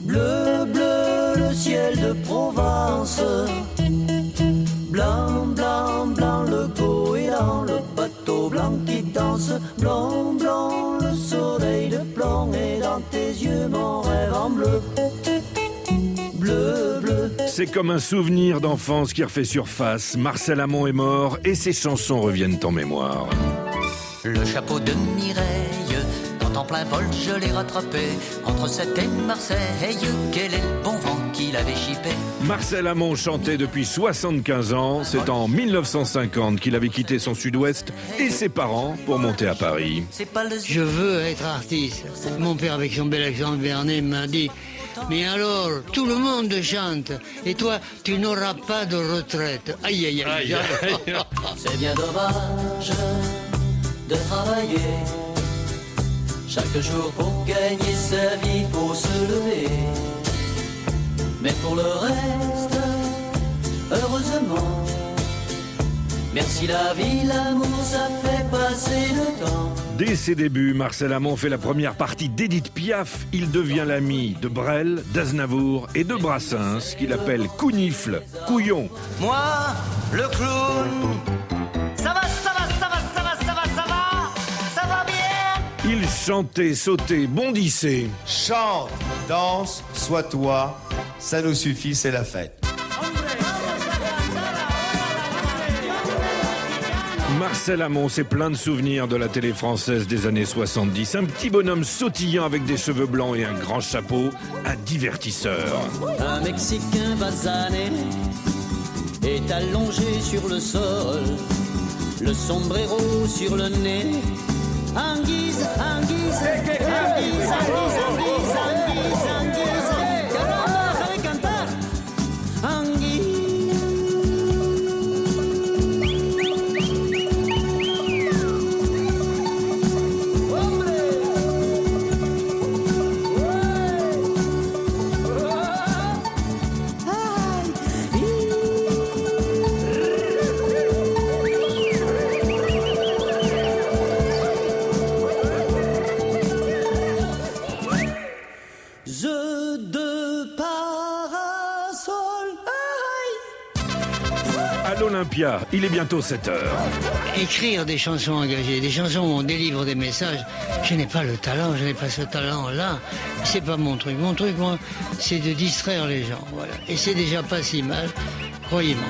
Bleu, bleu, le ciel de Provence. Blanc, blanc, blanc, le goéland, le bateau blanc qui danse. Blanc, blanc, le soleil de plomb et dans tes yeux mon rêve en bleu. Bleu, bleu. C'est comme un souvenir d'enfance qui refait surface. Marcel Amont est mort et ses chansons reviennent en mémoire. Le chapeau de Mireille, en plein vol je l'ai rattrapé, entre Sète et Marseille, quel est le bon vent qui l'avait chippé Marcel Amont chantait depuis 75 ans. C'est en 1950 qu'il avait quitté son sud-ouest et ses parents pour monter à Paris. Je veux être artiste. Mon père, avec son bel accent berné, m'a dit Mais alors, tout le monde chante. Et toi, tu n'auras pas de retraite. Aïe, aïe, aïe. C'est bien dommage de travailler. Chaque jour pour gagner sa vie, faut se lever. Mais pour le reste, heureusement, merci la vie, l'amour, ça fait passer le temps. Dès ses débuts, Marcel Amont fait la première partie d'Edith Piaf. Il devient l'ami de Brel, d'Aznavour et de Brassens, qu'il appelle Counifle, Couillon. Moi, le clown. Chantait, sautait, bondissait. Chante, danse, sois toi, ça nous suffit, c'est la fête. Marcel Amont, c'est plein de souvenirs de la télé française des années 70. Un petit bonhomme sautillant avec des cheveux blancs et un grand chapeau, un divertisseur. Un Mexicain basané est allongé sur le sol, le sombrero sur le nez. Anguiza, anguiza, anguiza, anguiza. l'Olympia, il est bientôt 7 heures. Écrire des chansons engagées, des chansons où on délivre des messages, je n'ai pas le talent, je n'ai pas ce talent-là. C'est pas mon truc. Mon truc, moi, c'est de distraire les gens. Voilà. Et c'est déjà pas si mal, croyez-moi.